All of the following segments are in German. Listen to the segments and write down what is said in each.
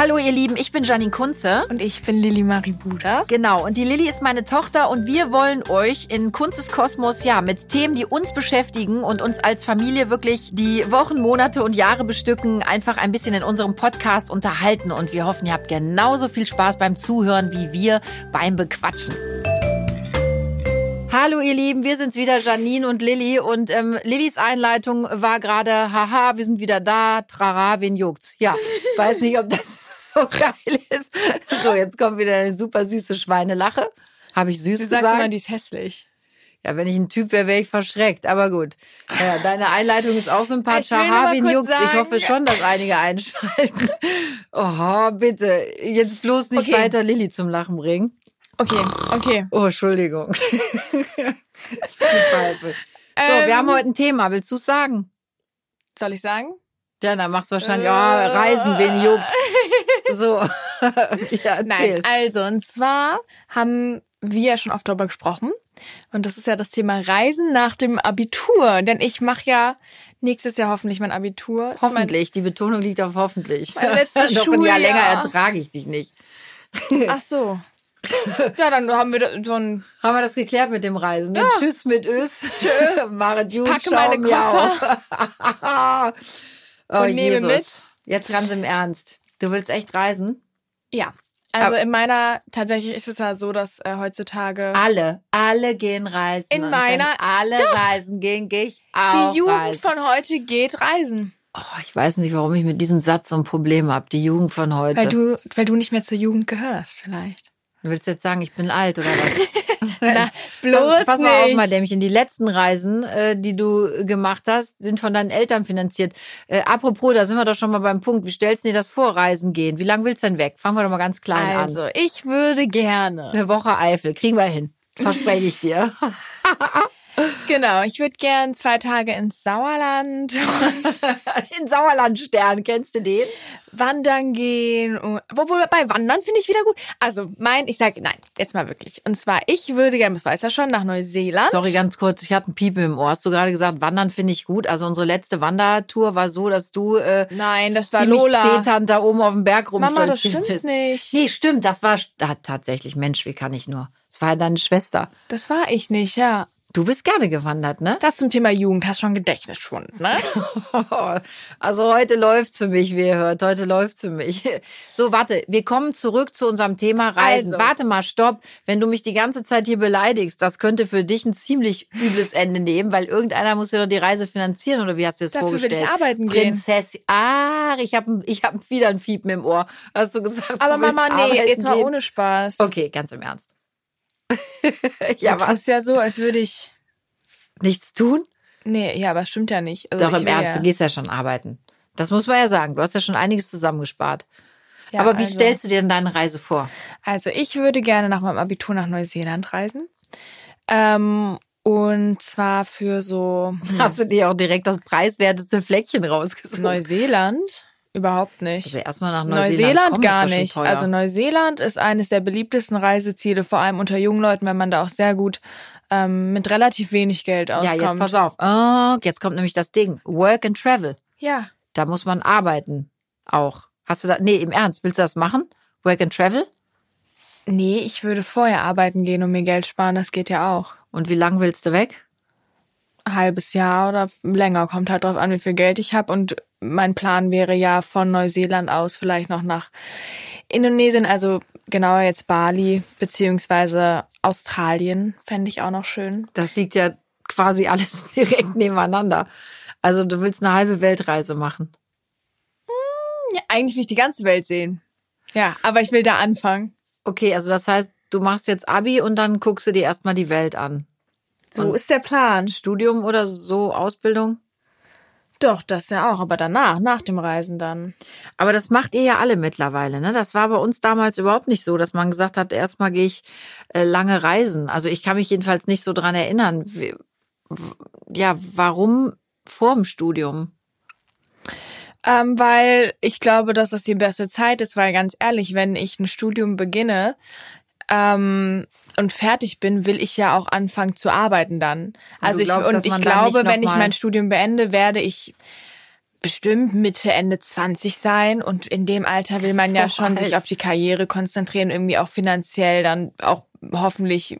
Hallo ihr Lieben, ich bin Janine Kunze. Und ich bin Lilly Marie Buda. Genau, und die Lilly ist meine Tochter und wir wollen euch in Kunzes Kosmos ja mit Themen, die uns beschäftigen und uns als Familie wirklich die Wochen, Monate und Jahre bestücken, einfach ein bisschen in unserem Podcast unterhalten. Und wir hoffen, ihr habt genauso viel Spaß beim Zuhören wie wir beim Bequatschen. Hallo ihr Lieben, wir sind's wieder, Janine und Lilly. Und ähm, Lillys Einleitung war gerade, haha, wir sind wieder da, trara, wen juckt's? Ja, weiß nicht, ob das so geil ist. So, jetzt kommt wieder eine super süße Schweinelache. Habe ich süß Du gesagt? sagst immer, die ist hässlich. Ja, wenn ich ein Typ wäre, wäre ich verschreckt. Aber gut. Ja, deine Einleitung ist auch Haha, mal wen kurz juckt's? Ich hoffe schon, dass einige einschalten. Oh, bitte. Jetzt bloß nicht Okay. weiter Lilly zum Lachen bringen. Okay, okay. Oh, Entschuldigung. So, wir Ähm. haben heute ein Thema. Willst du sagen? Soll ich sagen? Ja, dann machst du wahrscheinlich, ja, Reisen, wen juckt's? So. ja. Nein, also und zwar haben wir ja schon oft darüber gesprochen. Und das ist ja das Thema Reisen nach dem Abitur. Denn ich mache ja nächstes Jahr hoffentlich mein Abitur. Hoffentlich. Die Betonung liegt auf hoffentlich. Mein letztes Noch ein Jahr Schuljahr. länger ertrage ich dich nicht. Mein, ach so. Ja, dann haben wir so ein. Haben wir das geklärt mit dem Reisen? Ne? Tschüss mit Ös. Tschö. Marit Jut, packe meine miau. Oh, Und nehme Jesus. mit. Jetzt ganz im Ernst. Du willst echt reisen? Ja. Also Aber- in meiner, tatsächlich ist es ja so, dass äh, heutzutage Alle, alle gehen reisen. In meiner- alle reisen gehen, gehe ich auch die Jugend reisen. von heute geht reisen. Oh, ich weiß nicht, warum ich mit diesem Satz so ein Problem habe. Die Jugend von heute. Weil du, weil du nicht mehr zur Jugend gehörst, vielleicht. Du willst jetzt sagen, ich bin alt oder was? Na, bloß pass, pass mal auf, nicht. mal, Dämmchen. Die letzten Reisen, äh, die du gemacht hast, sind von deinen Eltern finanziert. Äh, apropos, da sind wir doch schon mal beim Punkt. Wie stellst du dir das vor, Reisen gehen? Wie lange willst du denn weg? Fangen wir doch mal ganz klein Also, an. ich würde gerne. Eine Woche Eifel, kriegen wir hin. Verspreche ich dir. Genau, ich würde gern zwei Tage ins Sauerland In Sauerlandstern, kennst du den? wandern gehen. Obwohl, bei Wandern finde ich wieder gut. Also, mein, ich sage, nein, jetzt mal wirklich. Und zwar, ich würde gerne, das weiß ja schon, nach Neuseeland. Sorry, ganz kurz, ich hatte einen Piepen im Ohr. Hast du gerade gesagt, Wandern finde ich gut? Also unsere letzte Wandertour war so, dass du äh, Nein, das war ziemlich Lola. zeternd da oben auf dem Berg Mama, das stimmt bist. nicht. Nee, stimmt, das war ah, tatsächlich, Mensch, wie kann ich nur? Das war ja deine Schwester. Das war ich nicht, ja. Du bist gerne gewandert, ne? Das zum Thema Jugend, hast schon Gedächtnisschwund, ne? Also heute läuft's für mich, wie ihr hört. Heute läuft's für mich. So, warte, wir kommen zurück zu unserem Thema Reisen. Also. Warte mal, stopp. Wenn du mich die ganze Zeit hier beleidigst, das könnte für dich ein ziemlich übles Ende nehmen, weil irgendeiner muss ja doch die Reise finanzieren, oder wie hast du das Dafür will vorgestellt? ich arbeiten gehen. Prinzessin. Ah, ich habe ich hab wieder ein Fiepen im Ohr. Hast du gesagt, Aber du Mama, nee, jetzt mal ohne Spaß. Okay, ganz im Ernst. ja, was? tust ja so, als würde ich. Nichts tun? Nee, ja, aber stimmt ja nicht. Also Doch, ich im Ernst, ja, du gehst ja schon arbeiten. Das muss man ja sagen. Du hast ja schon einiges zusammengespart. ja, Aber wie also, stellst du dir denn deine Reise vor? Also, ich würde gerne nach meinem Abitur nach Neuseeland reisen. Ähm, und zwar für so Hast du dir auch direkt das preiswerteste Fleckchen rausgesucht? Neuseeland? Überhaupt nicht. Also erstmal nach Neuseeland, Neuseeland kommen, gar nicht. Also Neuseeland ist eines der beliebtesten Reiseziele, vor allem unter jungen Leuten, wenn man da auch sehr gut ähm, mit relativ wenig Geld ja, auskommt. jetzt pass auf. Oh, jetzt kommt nämlich das Ding. Work and Travel. Ja, Da muss man arbeiten. Auch. Hast du da, nee, im Ernst, willst du das machen? Work and Travel? nee, ich würde vorher arbeiten gehen und mir Geld sparen, das geht ja auch. Und wie lang willst du weg? Halbes Jahr oder länger, kommt halt drauf an, wie viel Geld ich habe. Und mein Plan wäre ja von Neuseeland aus vielleicht noch nach Indonesien, also genauer jetzt Bali, beziehungsweise Australien, fände ich auch noch schön. Das liegt ja quasi alles direkt nebeneinander. Also du willst eine halbe Weltreise machen. Ja, eigentlich will ich die ganze Welt sehen. Ja, aber ich will da anfangen. Okay, also das heißt, du machst jetzt Abi und dann guckst du dir erstmal die Welt an. So ist der Plan. Studium oder so, Ausbildung? Doch, das ja auch, aber danach, nach dem Reisen dann. Aber das macht ihr ja alle mittlerweile, ne? Das war bei uns damals überhaupt nicht so, dass man gesagt hat, erstmal gehe ich äh, lange reisen. Also ich kann mich jedenfalls nicht so dran erinnern. Wie, ja, warum vorm Studium? Ähm, weil ich glaube, dass das die beste Zeit ist, weil ganz ehrlich, wenn ich ein Studium beginne ähm, und fertig bin, will ich ja auch anfangen zu arbeiten dann. Also ich glaubst, dass und ich glaube, wenn ich mein Studium beende, werde ich bestimmt Mitte, Ende 20 sein. Und in dem Alter will man So ja schon alt. sich auf die Karriere konzentrieren, irgendwie auch finanziell dann auch hoffentlich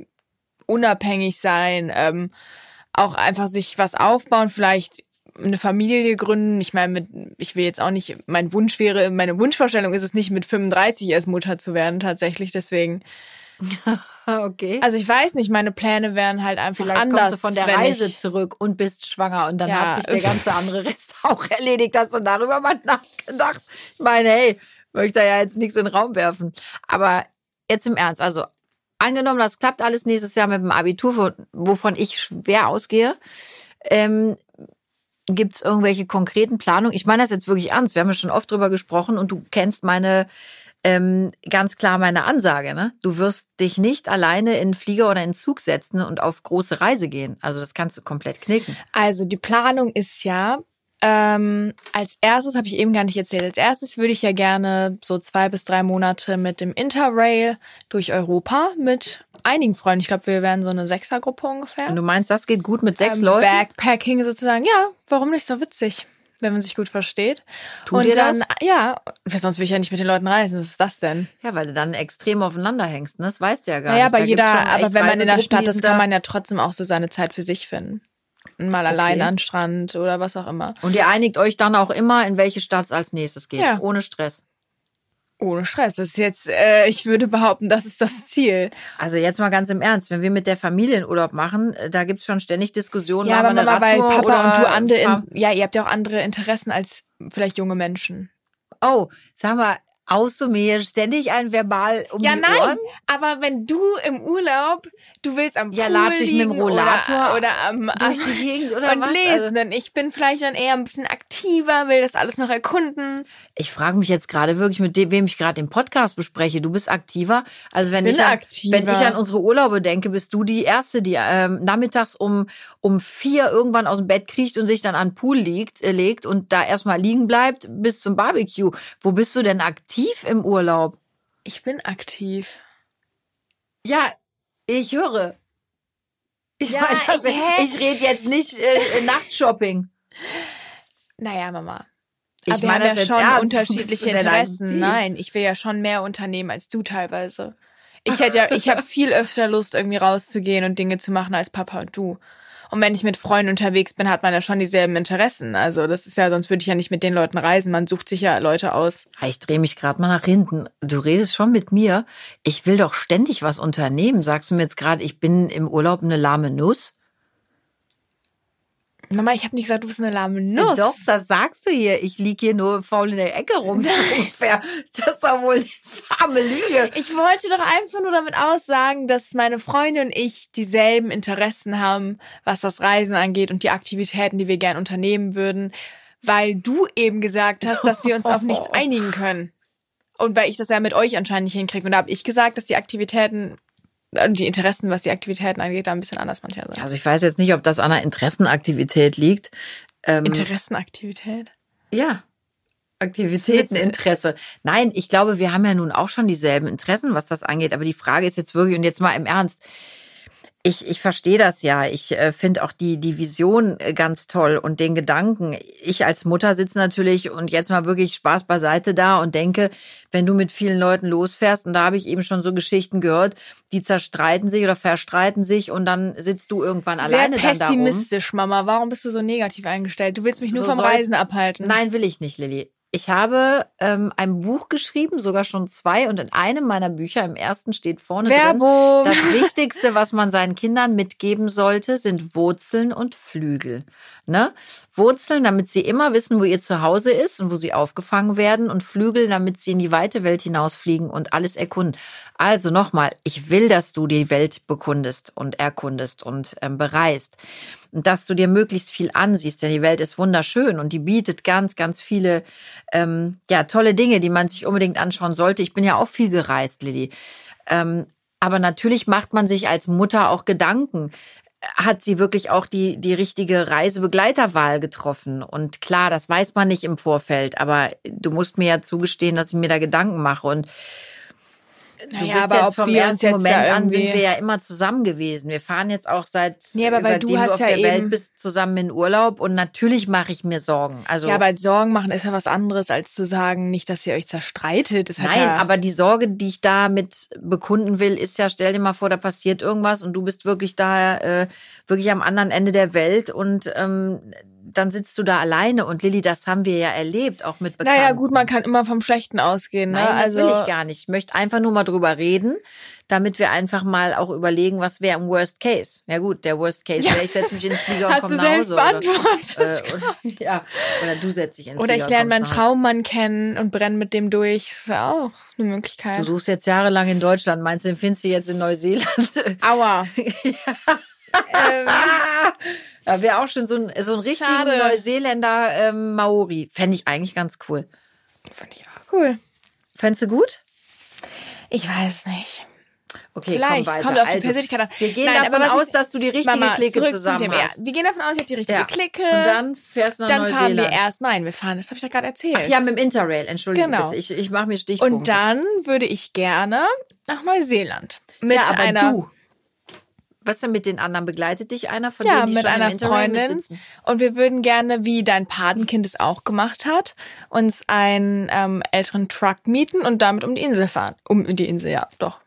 unabhängig sein, ähm, auch einfach sich was aufbauen, vielleicht eine Familie gründen. Ich meine, mit, ich will jetzt auch nicht, mein Wunsch wäre, meine Wunschvorstellung ist es nicht, mit 35 erst Mutter zu werden, tatsächlich. Deswegen, Okay. also ich weiß nicht, meine Pläne wären halt einfach Vielleicht anders. kommst du von der Reise zurück und bist schwanger und dann Ja. hat sich der ganze andere Rest auch erledigt. Hast du darüber mal nachgedacht? Ich meine, hey, möchte ja jetzt nichts in den Raum werfen. Aber jetzt im Ernst, also angenommen, das klappt alles nächstes Jahr mit dem Abitur, wo- wovon ich schwer ausgehe. Ähm, Gibt es irgendwelche konkreten Planungen? Ich meine das jetzt wirklich ernst. Wir haben ja schon oft drüber gesprochen und du kennst meine ähm, ganz klar meine Ansage. Ne? Du wirst dich nicht alleine in Flieger oder in Zug setzen und auf große Reise gehen. Also das kannst du komplett knicken. Also die Planung ist ja, ähm, als erstes habe ich eben gar nicht erzählt. Als erstes würde ich ja gerne so zwei bis drei Monate mit dem Interrail durch Europa mit einigen Freunden. Ich glaube, wir wären so eine Sechsergruppe ungefähr. Und du meinst, das geht gut mit sechs ähm, Leuten? Backpacking sozusagen. Ja, warum nicht so witzig, wenn man sich gut versteht. Tut Und dann, das? ja, sonst will ich ja nicht mit den Leuten reisen. Was ist das denn? Ja, weil du dann extrem aufeinander hängst. Ne? Das weißt du ja gar Naja, nicht. aber jeder, aber wenn man in der Stadt ist, kann man ja trotzdem auch so seine Zeit für sich finden. Mal alleine an Strand oder was auch immer. Und ihr einigt euch dann auch immer, in welche Stadt es als nächstes geht. Ja. Ohne Stress. Ohne Stress. Das ist jetzt, äh, ich würde behaupten, das ist das Ziel. Also jetzt mal ganz im Ernst, wenn wir mit der Familie einen Urlaub machen, äh, da gibt's schon ständig Diskussionen. Ja, aber Mama, weil Papa und du andere, in, ja, ihr habt ja auch andere Interessen als vielleicht junge Menschen. Oh, sag mal, du mir ständig ein Verbal um Ja, die nein, Ohren? aber wenn du im Urlaub, du willst am Ja, Pool latsch ich mit dem Rollator oder, oder am, Durch am die Gegend oder und was? lesen, Also, denn ich bin vielleicht dann eher ein bisschen aktiver, will das alles noch erkunden. Ich frage mich jetzt gerade wirklich, mit dem, wem ich gerade im Podcast bespreche. Du bist aktiver. Also wenn bin ich, an, aktiver. wenn ich an unsere Urlaube denke, bist du die erste, die ähm, nachmittags um um vier irgendwann aus dem Bett kriecht und sich dann an den Pool liegt, äh, legt und da erstmal liegen bleibt bis zum Barbecue. Wo bist du denn aktiv im Urlaub? Ich bin aktiv. Ja, ich höre. Ich, Ja, meine, ich- hä? ich rede jetzt nicht äh, Nachtshopping. Naja, Mama. Ich Aber wir meine haben das ja jetzt schon ernst. Unterschiedliche Interessen. Nein, ich will ja schon mehr unternehmen als du teilweise. Ich hätte ja, ich habe viel öfter Lust, irgendwie rauszugehen und Dinge zu machen als Papa und du. Und wenn ich mit Freunden unterwegs bin, hat man ja schon dieselben Interessen. Also das ist ja, sonst würde ich ja nicht mit den Leuten reisen. Man sucht sich ja Leute aus. Ah, Ich drehe mich gerade mal nach hinten. Du redest schon mit mir. Ich will doch ständig was unternehmen. Sagst du mir jetzt gerade, ich bin im Urlaub eine lahme Nuss? Mama, ich habe nicht gesagt, du bist eine lahme Nuss. Doch, das sagst du hier. Ich lieg hier nur faul in der Ecke rum. Ungefähr. Das ist doch wohl eine fahme Lüge. Ich wollte doch einfach nur damit aussagen, dass meine Freunde und ich dieselben Interessen haben, was das Reisen angeht und die Aktivitäten, die wir gern unternehmen würden, weil du eben gesagt hast, dass wir uns auf nichts einigen können. Und weil ich das ja mit euch anscheinend nicht hinkriege. Und da habe ich gesagt, dass die Aktivitäten die Interessen, was die Aktivitäten angeht, da ein bisschen anders manchmal sind. Also ich weiß jetzt nicht, ob das an einer Interessenaktivität liegt. Ähm, Interessenaktivität. Ja. Aktivitäteninteresse. Nein, ich glaube, wir haben ja nun auch schon dieselben Interessen, was das angeht. Aber die Frage ist jetzt wirklich, und jetzt mal im Ernst, ich, ich verstehe das ja. Ich äh, finde auch die, die Vision äh, ganz toll und den Gedanken. Ich als Mutter sitze natürlich und jetzt mal wirklich Spaß beiseite da und denke, wenn du mit vielen Leuten losfährst, und da habe ich eben schon so Geschichten gehört, die zerstreiten sich oder verstreiten sich und dann sitzt du irgendwann alleine Sehr dann da pessimistisch, Mama. Warum bist du so negativ eingestellt? Du willst mich nur So vom Reisen abhalten. Nein, will ich nicht, Lilly. Ich habe ähm, ein Buch geschrieben, sogar schon zwei, und in einem meiner Bücher, im ersten steht vorne Werbung. drin, das Wichtigste, was man seinen Kindern mitgeben sollte, sind Wurzeln und Flügel. Ne? Wurzeln, damit sie immer wissen, wo ihr Zuhause ist und wo sie aufgefangen werden, und Flügel, damit sie in die weite Welt hinausfliegen und alles erkunden. Also nochmal, ich will, dass du die Welt bekundest und erkundest und ähm, bereist. Und dass du dir möglichst viel ansiehst, denn die Welt ist wunderschön und die bietet ganz, ganz viele ähm, ja, tolle Dinge, die man sich unbedingt anschauen sollte. Ich bin ja auch viel gereist, Lilly. Ähm, aber natürlich macht man sich als Mutter auch Gedanken. Hat sie wirklich auch die, die richtige Reisebegleiterwahl getroffen? Und klar, das weiß man nicht im Vorfeld, aber du musst mir ja zugestehen, dass ich mir da Gedanken mache. Und Du Naja, bist aber jetzt vom wir ersten Moment an sind wir ja immer zusammen gewesen. Wir fahren jetzt auch seit Nee, aber weil seitdem du du, hast auf ja der Welt bist zusammen in Urlaub und natürlich mache ich mir Sorgen. Also Ja, aber Sorgen machen ist ja was anderes, als zu sagen, nicht, dass ihr euch zerstreitet. Nein, ja, aber die Sorge, die ich damit bekunden will, ist ja, stell dir mal vor, da passiert irgendwas und du bist wirklich da, äh, wirklich am anderen Ende der Welt und ähm, dann sitzt du da alleine und Lilly, das haben wir ja erlebt, auch mit Bekannten. Naja, gut, man kann immer vom Schlechten ausgehen. Ne? Nein, das also, will ich gar nicht. Ich möchte einfach nur mal drüber reden, damit wir einfach mal auch überlegen, was wäre im Worst Case. Ja gut, der Worst Case wäre, ich setze mich in den Flieger und komme nach Hause. Oder, beantwortet. äh, oder, ja, oder du setzt dich in den Oder Flieger ich und lerne meinen. Traummann kennen und brenne mit dem durch. Das wäre auch eine Möglichkeit. Du suchst jetzt jahrelang in Deutschland. Meinst du, den findest du jetzt in Neuseeland? Aua. ähm, Da wäre auch schon so ein, so ein richtigen Schade. Neuseeländer ähm, Maori. Fände ich eigentlich ganz cool. Fand ich auch cool. Fändest du gut? Ich weiß nicht. Okay, Vielleicht. komm weiter. Kommt auf die also, Persönlichkeit an. Wir gehen Nein, davon aus, ist- dass du die richtige Mama, Clique zusammen Thema. Ja, hast. wir gehen davon aus, ich habe die richtige Ja. Clique. Und dann fährst du nach dann fahren wir Neuseeland. erst. Nein, wir fahren, das habe ich ja gerade erzählt. Ach ja, mit dem Interrail. Entschuldige Genau. bitte. Ich, ich mache mir Stichpunkte. Und dann würde ich gerne nach Neuseeland. Mit ja, aber einer du. Was denn mit den anderen? Begleitet dich einer von Ja, denen, die mit schon einer Freundin. Und wir würden gerne, wie dein Patenkind es auch gemacht hat, uns einen ähm, älteren Truck mieten und damit um die Insel fahren. Um die Insel, ja, doch.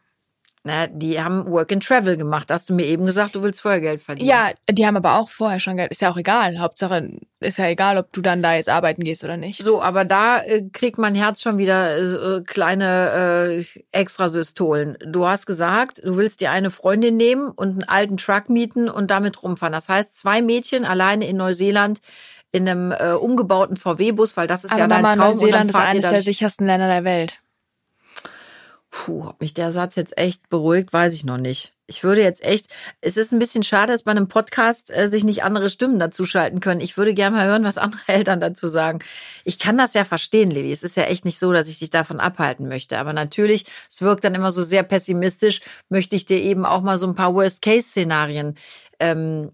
Na, die haben Work and Travel gemacht. Hast du mir eben gesagt, du willst vorher Geld verdienen. Ja, die haben aber auch vorher schon Geld. Ist ja auch egal. Hauptsache, ist ja egal, ob du dann da jetzt arbeiten gehst oder nicht. So, aber da äh, kriegt mein Herz schon wieder äh, kleine äh, Extrasystolen. Du hast gesagt, du willst dir eine Freundin nehmen und einen alten Truck mieten und damit rumfahren. Das heißt, zwei Mädchen alleine in Neuseeland in einem äh, umgebauten VW-Bus, weil das ist aber ja dein Mama, Traum. und dann Neuseeland ist eines der sichersten Länder der Welt. Puh, ob mich der Satz jetzt echt beruhigt, weiß ich noch nicht. Ich würde jetzt echt, es ist ein bisschen schade, dass bei einem Podcast äh, sich nicht andere Stimmen dazuschalten können. Ich würde gerne mal hören, was andere Eltern dazu sagen. Ich kann das ja verstehen, Lilly. Es ist ja echt nicht so, dass ich dich davon abhalten möchte. Aber natürlich, es wirkt dann immer so sehr pessimistisch, möchte ich dir eben auch mal so ein paar Worst-Case-Szenarien ähm,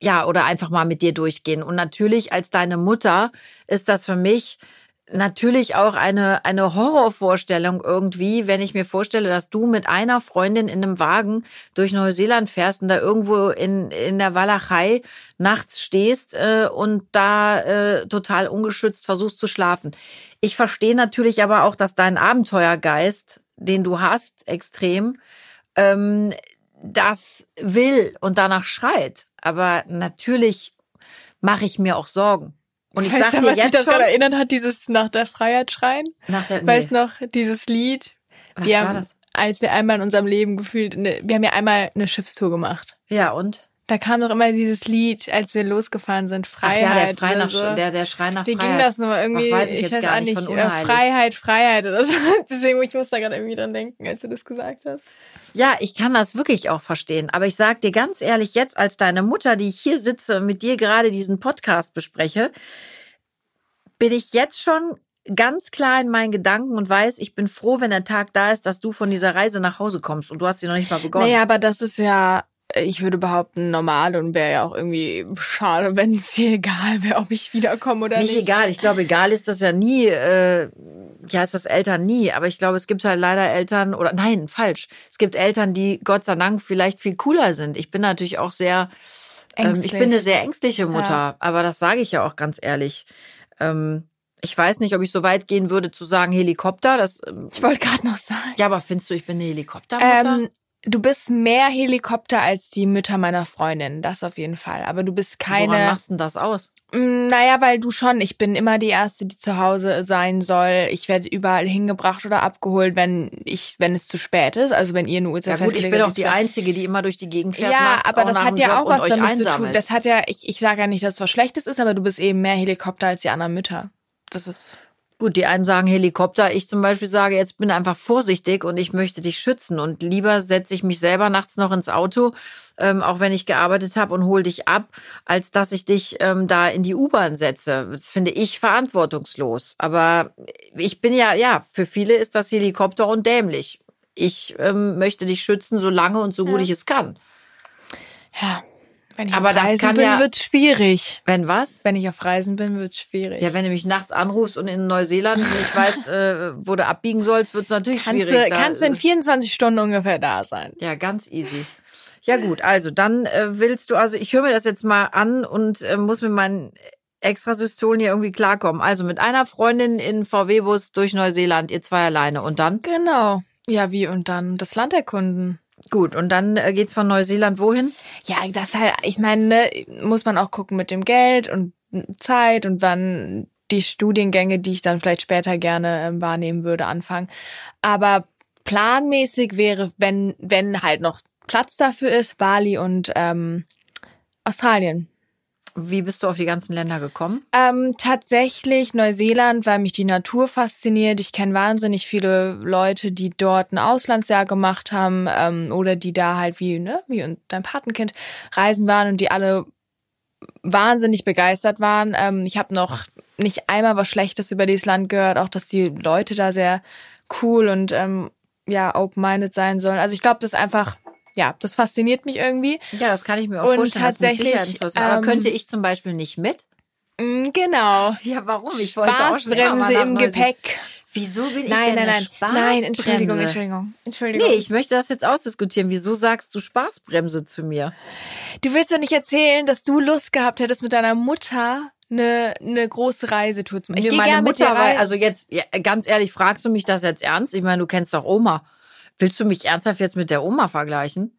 ja, oder einfach mal mit dir durchgehen. Und natürlich als deine Mutter ist das für mich natürlich auch eine, eine Horrorvorstellung irgendwie, wenn ich mir vorstelle, dass du mit einer Freundin in einem Wagen durch Neuseeland fährst und da irgendwo in, in der Walachei nachts stehst äh, und da äh, total ungeschützt versuchst zu schlafen. Ich verstehe natürlich aber auch, dass dein Abenteuergeist, den du hast, extrem, ähm, das will und danach schreit. Aber natürlich mache ich mir auch Sorgen. Und ich weißt sag du, was mich jetzt das gerade erinnert hat, dieses nach der Freiheit schreien? nach der, Weißt nee. noch, dieses Lied? Was wir war haben, das? als wir einmal in unserem Leben gefühlt, eine, wir haben ja einmal eine Schiffstour gemacht. Ja, und? Da kam doch immer dieses Lied, als wir losgefahren sind, Ach Freiheit. ja, der, Schrei oder nach, so. der, der Schrei nach Wie Freiheit. ging das nur irgendwie? Ach, weiß ich jetzt weiß gar auch nicht. Freiheit, Freiheit oder so. Deswegen, ich muss da gerade irgendwie dran denken, als du das gesagt hast. Ja, ich kann das wirklich auch verstehen. Aber ich sag dir ganz ehrlich, jetzt als deine Mutter, die ich hier sitze und mit dir gerade diesen Podcast bespreche, bin ich jetzt schon ganz klar in meinen Gedanken und weiß, ich bin froh, wenn der Tag da ist, dass du von dieser Reise nach Hause kommst und du hast sie noch nicht mal begonnen. Naja, aber das ist ja, ich würde behaupten, normal und wäre ja auch irgendwie schade, wenn es dir egal wäre, ob ich wiederkomme oder nicht nicht. egal. Ich glaube, egal ist das ja nie, äh, ja, ist das Eltern nie. Aber ich glaube, es gibt halt leider Eltern, oder nein, falsch. Es gibt Eltern, die Gott sei Dank vielleicht viel cooler sind. Ich bin natürlich auch sehr, ähm, ich bin eine sehr ängstliche Mutter, Ja. aber das sage ich ja auch ganz ehrlich. Ähm, ich weiß nicht, ob ich so weit gehen würde zu sagen Helikopter. Das, ähm, Ich wollte gerade noch sagen. ja, aber findest du, ich bin eine Helikoptermutter? Ähm, du bist mehr Helikopter als die Mütter meiner Freundin, das auf jeden Fall. Aber du bist Woran keine. machst du denn das aus? Mm, Naja, weil du schon, ich bin immer die Erste, die zu Hause sein soll. Ich werde überall hingebracht oder abgeholt, wenn ich, wenn es zu spät ist. Also wenn ihr eine Uhrzeit Ja gut, ich bin auch die Einzige, die immer durch die Gegend fährt. Ja, aber das hat ja auch was damit zu tun. einsammelt. Das hat ja, ich, ich sage ja nicht, dass es was Schlechtes ist, aber du bist eben mehr Helikopter als die anderen Mütter. Das ist. Gut, die einen sagen Helikopter. Ich zum Beispiel sage, jetzt bin einfach vorsichtig und ich möchte dich schützen. Und lieber setze ich mich selber nachts noch ins Auto, ähm, auch wenn ich gearbeitet habe und hol dich ab, als dass ich dich ähm, da in die U-Bahn setze. Das finde ich verantwortungslos. Aber ich bin ja, ja, für viele ist das Helikopter und dämlich. Ich ähm, möchte dich schützen, so lange und so gut Ja. ich es kann. Ja. Wenn ich Aber auf das Reisen kann bin, ja- wird's schwierig. Wenn was? Wenn ich auf Reisen bin, wird's schwierig. Ja, wenn du mich nachts anrufst und in Neuseeland nicht weißt, äh, wo du abbiegen sollst, wird's natürlich kannst schwierig. du, kannst du in ist- 24 Stunden ungefähr da sein. Ja, ganz easy. Ja gut, also dann äh, willst du, also ich höre mir das jetzt mal an und äh, muss mit meinen Extrasystolen hier irgendwie klarkommen. Also mit einer Freundin in VW-Bus durch Neuseeland, ihr zwei alleine und dann? Genau. Ja, wie und dann das Land erkunden. Gut, und dann äh, geht's von Neuseeland wohin? Ja, das halt, ich meine, ne, muss man auch gucken mit dem Geld und Zeit und wann die Studiengänge, die ich dann vielleicht später gerne ähm, wahrnehmen würde, anfangen. Aber planmäßig wäre, wenn, wenn halt noch Platz dafür ist, Bali und ähm, Australien. Wie bist du auf die ganzen Länder gekommen? Ähm, tatsächlich Neuseeland, weil mich die Natur fasziniert. Ich kenne wahnsinnig viele Leute, die dort ein Auslandsjahr gemacht haben ähm, oder die da halt wie, ne, wie dein Patenkind reisen waren und die alle wahnsinnig begeistert waren. Ähm, ich habe noch nicht einmal was Schlechtes über dieses Land gehört, auch dass die Leute da sehr cool und ähm, ja, open-minded sein sollen. Also ich glaube, das ist einfach, ja, das fasziniert mich irgendwie. Ja, das kann ich mir auch Und vorstellen. mit tatsächlich, interessant. Aber ähm, könnte ich zum Beispiel nicht mit? Mm, genau. Ja, warum? Ich wollte Spaßbremse im. Gepäck. Wieso bin ich Nein, denn nein, nein. Nein, Entschuldigung? Entschuldigung. Entschuldigung. Nee, ich möchte das jetzt ausdiskutieren. Wieso sagst du Spaßbremse zu mir? Du willst mir nicht erzählen, dass du Lust gehabt hättest, mit deiner Mutter eine, eine große Reisetour zu machen. Ich gehe gerne mit dir Mutter reisen. also jetzt, ja, ganz ehrlich, fragst du mich das jetzt ernst? Ich meine, du kennst doch Oma. Willst du mich ernsthaft jetzt mit der Oma vergleichen?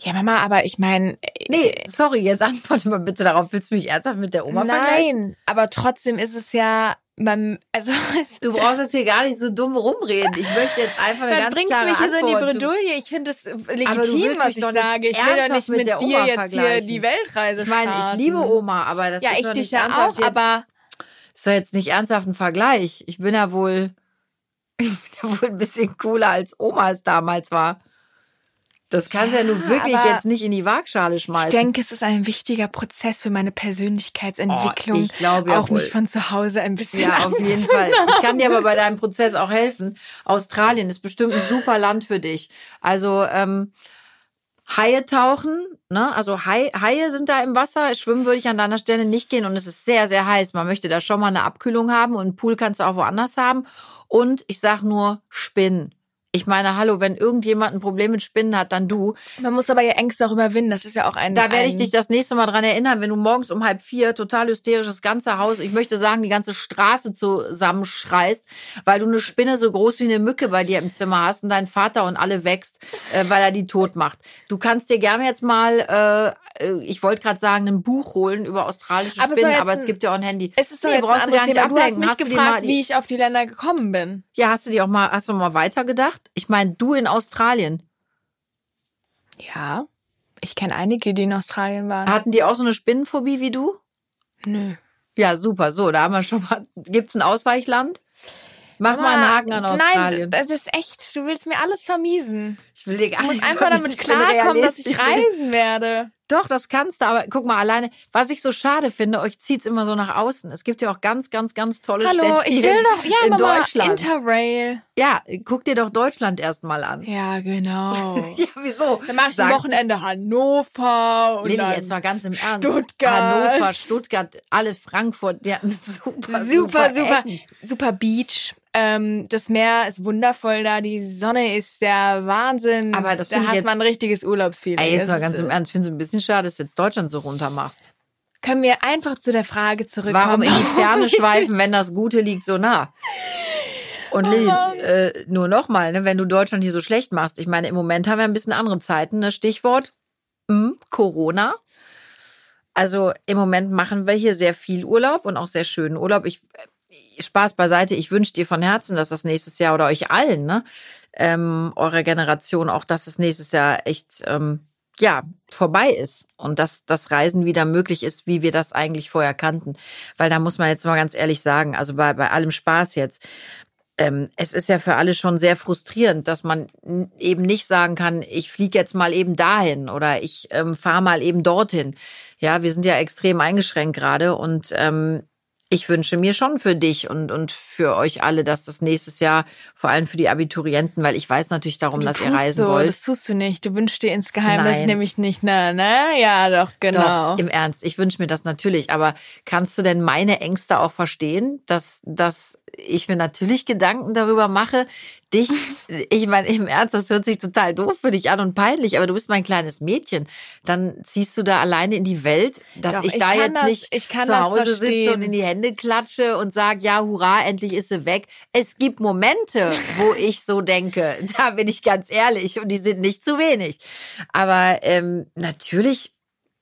ja, Mama, aber ich meine, Nee, sorry, jetzt antworte mal bitte darauf. Willst du mich ernsthaft mit der Oma vergleichen? nein, aber trotzdem ist es ja, man, also Du ja, brauchst jetzt hier gar nicht so dumm rumreden. Ich möchte jetzt einfach eine dann ganz bringst klare du mich hier so in die Antwort. Bredouille. Ich finde es du legitim, was ich sage. Ich will doch nicht mit mit, der dir Oma jetzt hier die Weltreise Ich meine, ich liebe Oma, aber das Ja, ist ich doch dich nicht ja auch, aber ist doch jetzt nicht ernsthaft ein Vergleich. Ich bin ja wohl, ich bin ja wohl ein bisschen cooler als Oma es damals war. Das kannst ja, Ja, nun wirklich jetzt nicht in die Waagschale ich schmeißen. denke, es ist ein wichtiger Prozess für meine Persönlichkeitsentwicklung. Oh, ich glaube ja auch wohl. mich von zu Hause ein bisschen Ja, auf jeden Fall. Ich kann dir aber bei deinem Prozess auch helfen. Australien ist bestimmt ein super Land für dich. Also ähm, Haie tauchen, ne? Also Hai, Haie sind da im Wasser. Schwimmen würde ich an deiner Stelle nicht gehen und es ist sehr, sehr heiß. Man möchte da schon mal eine Abkühlung haben und einen Pool kannst du auch woanders haben. Und ich sag nur Spinnen. Ich meine, hallo, wenn irgendjemand ein Problem mit Spinnen hat, dann du. Man muss aber ja Ängste auch überwinden. Das ist ja auch ein. Da werde ich dich das nächste Mal dran erinnern, wenn du morgens um halb vier total hysterisch das ganze Haus, ich möchte sagen, die ganze Straße zusammenschreist, weil du eine Spinne so groß wie eine Mücke bei dir im Zimmer hast und dein Vater und alle wächst, äh, weil er die tot macht. Du kannst dir gerne jetzt mal, äh, äh, ich wollte gerade sagen, ein Buch holen über australische Aber Spinnen, aber es gibt ja auch ein Handy. Es ist doch Nee, jetzt brauchst ein du gar nicht Thema. Du hast ablenken. mich Hast gefragt, die- wie ich auf die Länder gekommen bin. Ja, hast du dir auch mal, hast du mal weitergedacht? Ich meine, du in Australien. Ja. Ich kenne einige, die in Australien waren. Hatten die auch so eine Spinnenphobie wie du? Nö. Ja, super. So, da haben wir schon mal. Gibt's ein Ausweichland? Mach mal einen Haken an Australien. Nein, das ist echt. Du willst mir alles vermiesen. Ich will dir gar Du musst nicht einfach damit klarkommen, dass ich reisen werde. Doch, das kannst du, aber guck mal, alleine, was ich so schade finde, euch zieht's immer so nach außen. Es gibt ja auch ganz, ganz, ganz tolle Hallo, Städte ich will doch, ja, in Mama, Deutschland. Interrail. ja, guck dir doch Deutschland erstmal an. Ja, genau. Ja, wieso? Dann mache ich am Wochenende Hannover und Lilly, dann jetzt mal ganz im Ernst. Stuttgart. Hannover, Stuttgart, alle Frankfurt, hatten super, super, super, Ecken. super Beach. Ähm, das Meer ist wundervoll da, die Sonne ist der Wahnsinn. Aber das da jetzt- man ein richtiges Urlaubsfeeling. Ey, jetzt mal ganz im Ernst, ich finde es ein bisschen schade, dass du jetzt Deutschland so runter machst. Können wir einfach zu der Frage zurückkommen? Warum in die Ferne schweifen, wenn das Gute liegt so nah? Und Lilly, äh, nur nochmal, ne, wenn du Deutschland hier so schlecht machst. Ich meine, im Moment haben wir ein bisschen andere Zeiten. Ne? Stichwort hm, Corona. Also im Moment machen wir hier sehr viel Urlaub und auch sehr schönen Urlaub. Ich äh, Spaß beiseite. Ich wünsche dir von Herzen, dass das nächstes Jahr oder euch allen, ne, ähm, eurer Generation auch, dass es nächstes Jahr echt ähm, ja vorbei ist und dass das Reisen wieder möglich ist, wie wir das eigentlich vorher kannten. Weil da muss man jetzt mal ganz ehrlich sagen, also bei bei allem Spaß jetzt ähm, es ist ja für alle schon sehr frustrierend, dass man eben nicht sagen kann, ich fliege jetzt mal eben dahin oder ich ähm, fahre mal eben dorthin. Ja, wir sind ja extrem eingeschränkt gerade und ähm, ich wünsche mir schon für dich und, und für euch alle, dass das nächstes Jahr, vor allem für die Abiturienten, weil ich weiß natürlich darum, Du dass ihr reisen so, wollt. Das tust du nicht. Du wünschst dir insgeheim, das Nein. nämlich nicht, ne? ne? Ja, doch, genau. Doch, im Ernst. Ich wünsche mir das natürlich. Aber kannst du denn meine Ängste auch verstehen, dass, dass ich mir natürlich Gedanken darüber mache, dich, ich meine, im Ernst, das hört sich total doof für dich an und peinlich, aber du bist mein kleines Mädchen. Dann ziehst du da alleine in die Welt, dass Doch, ich, ich da jetzt das- nicht ich kann zu Hause sitze und in die Hände klatsche und sage, ja, hurra, endlich ist sie weg. Es gibt Momente, wo ich so denke, da bin ich ganz ehrlich und die sind nicht zu wenig. Aber ähm, natürlich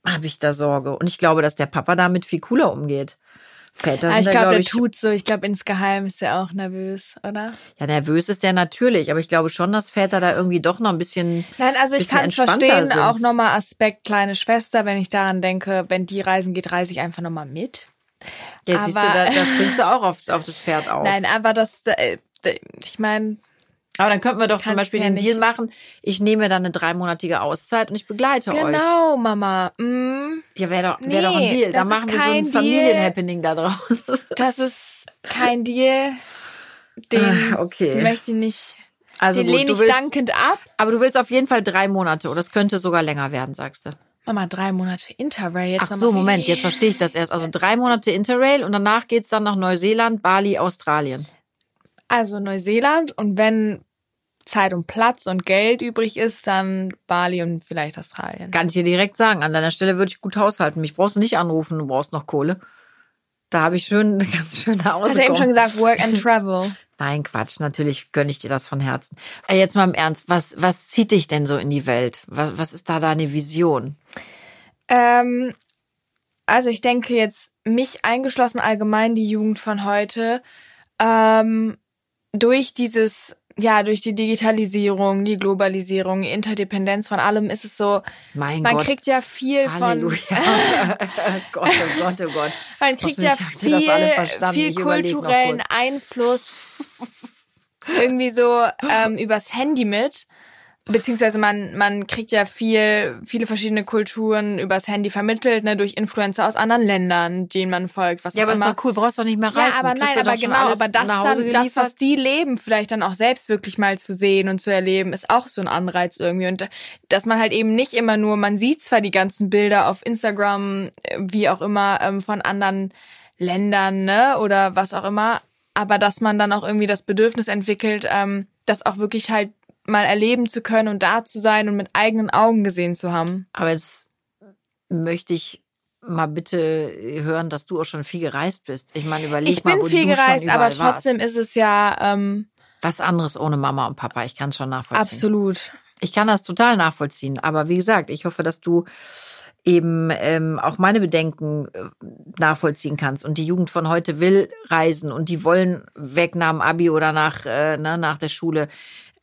habe ich da Sorge. Und ich glaube, dass der Papa damit viel cooler umgeht. Väter Ah, sind ich glaube, glaube der ich, tut so. Ich glaube, insgeheim ist er auch nervös, oder? ja, nervös ist der natürlich, aber ich glaube schon, dass Väter da irgendwie doch noch ein bisschen. Nein, also ich kann es verstehen. sind. Auch nochmal Aspekt kleine Schwester, wenn ich daran denke, wenn die reisen geht, reise ich einfach nochmal mit. Ja, siehst du, Aber- da, das bringst du auch auf, auf das Pferd auf. Nein, aber das, äh, ich meine, aber dann könnten wir doch zum Beispiel den Deal machen. Ich nehme dann eine dreimonatige Auszeit und ich begleite euch. genau, Mama. Mm, Ja, wäre doch, wär doch ein Nee, Deal. Da machen wir so ein. Familienhappening da draus. das ist kein Deal. Den Ah, okay. möchte ich nicht. Also den gut, lehne ich willst, dankend ab. aber du willst auf jeden Fall drei Monate oder es könnte sogar länger werden, sagst du. Mama, drei Monate Interrail. Jetzt Ach so, Moment, jetzt verstehe ich das erst. Also drei Monate Interrail und danach geht's dann nach Neuseeland, Bali, Australien. Also Neuseeland und wenn Zeit und Platz und Geld übrig ist, dann Bali und vielleicht Australien. Kann ich dir direkt sagen. An deiner Stelle würde ich gut haushalten. Mich brauchst du nicht anrufen, du brauchst noch Kohle. Da habe ich schön eine ganz schöne Hause. Hast du eben schon gesagt, Work and Travel. Nein, Quatsch. Natürlich gönne ich dir das von Herzen. Aber Jetzt mal im Ernst. Was, was zieht dich denn so in die Welt? Was, was ist da deine Vision? ähm, also ich denke jetzt, mich eingeschlossen allgemein die Jugend von heute, ähm, durch dieses, ja, durch die Digitalisierung, die Globalisierung, Interdependenz von allem ist es so, Mein man Gott. kriegt ja viel Halleluja. von, Gott, oh Gott, oh Gott. man kriegt ja viel, viel kulturellen. Einfluss irgendwie so ähm, übers Handy mit. Beziehungsweise man, man kriegt ja viel, viele verschiedene Kulturen übers Handy vermittelt, ne, durch Influencer aus anderen Ländern, denen man folgt, was Ja, auch aber ist immer. doch cool, brauchst doch nicht mehr reisen. Ja, aber nein, ja aber genau, aber das dann, das, was die leben, vielleicht dann auch selbst wirklich mal zu sehen und zu erleben, ist auch so ein Anreiz irgendwie. Und dass man halt eben nicht immer nur, man sieht zwar die ganzen Bilder auf Instagram, äh, wie auch immer, ähm, von anderen Ländern, ne, oder was auch immer, aber dass man dann auch irgendwie das Bedürfnis entwickelt, ähm, das auch wirklich halt mal erleben zu können und da zu sein und mit eigenen Augen gesehen zu haben. Aber jetzt möchte ich mal bitte hören, dass du auch schon viel gereist bist. Ich meine, überleg Ich mal, bin wo viel du gereist, schon aber überall trotzdem warst. ist es ja ähm, was anderes ohne Mama und Papa. Ich kann es schon nachvollziehen. absolut. Ich kann das total nachvollziehen. Aber wie gesagt, ich hoffe, dass du eben ähm, auch meine Bedenken äh, nachvollziehen kannst. Und die Jugend von heute will reisen und die wollen weg nach dem Abi oder nach, äh, ne, nach der Schule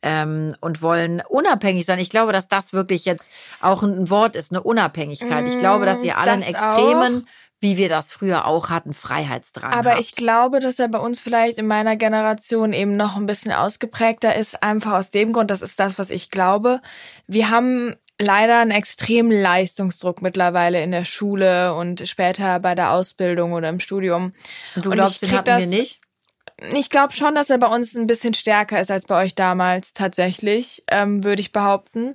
ähm, und wollen unabhängig sein. Ich glaube, dass das wirklich jetzt auch ein Wort ist, eine Unabhängigkeit. Ich glaube, dass ihr alle einen das extremen, wie wir das früher auch hatten, Freiheitsdrang Aber habt. ich glaube, dass er bei uns vielleicht in meiner Generation eben noch ein bisschen ausgeprägter ist, einfach aus dem Grund, das ist das, was ich glaube. Wir haben leider einen extremen Leistungsdruck mittlerweile in der Schule und später bei der Ausbildung oder im Studium. und du und glaubst, ich den hatten wir das- nicht? Ich glaube schon, dass er bei uns ein bisschen stärker ist als bei euch damals tatsächlich, ähm, würde ich behaupten.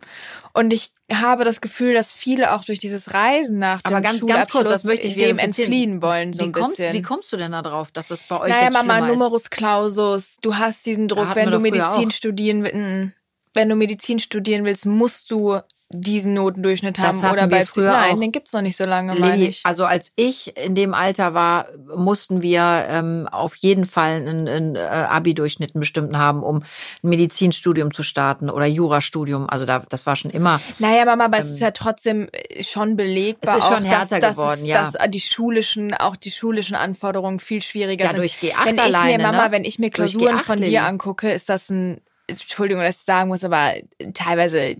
Und ich habe das Gefühl, dass viele auch durch dieses Reisen nach dem Aber ganz, ganz kurz, das möchte ich dem entfliehen wollen, so wie ein kommst, bisschen. Wie kommst du denn da drauf, dass das bei euch Naja, jetzt Mama, ist? Numerus Clausus, du hast diesen Druck, wenn du Medizin auch. studieren willst. Wenn du Medizin studieren willst, musst du diesen Notendurchschnitt Das haben. Oder bei früher Nein, auch. den gibt's noch nicht so lange, meine ich. also als ich in dem Alter war, mussten wir ähm, auf jeden Fall einen, einen äh, Abi-Durchschnitt einen bestimmten haben, um ein Medizinstudium zu starten oder Jurastudium. Also da, das war schon immer. Naja, Mama, aber es ist ja trotzdem schon belegbar, ähm, Es ist schon auch, dass, härter dass, geworden, es, ja. dass die schulischen, auch die schulischen Anforderungen viel schwieriger Ja, sind. durch G8 wenn ich alleine, mir, Mama, ne? wenn ich mir Durch Klausuren G8, von dir angucke, ist das ein, Entschuldigung, dass ich sagen muss, aber teilweise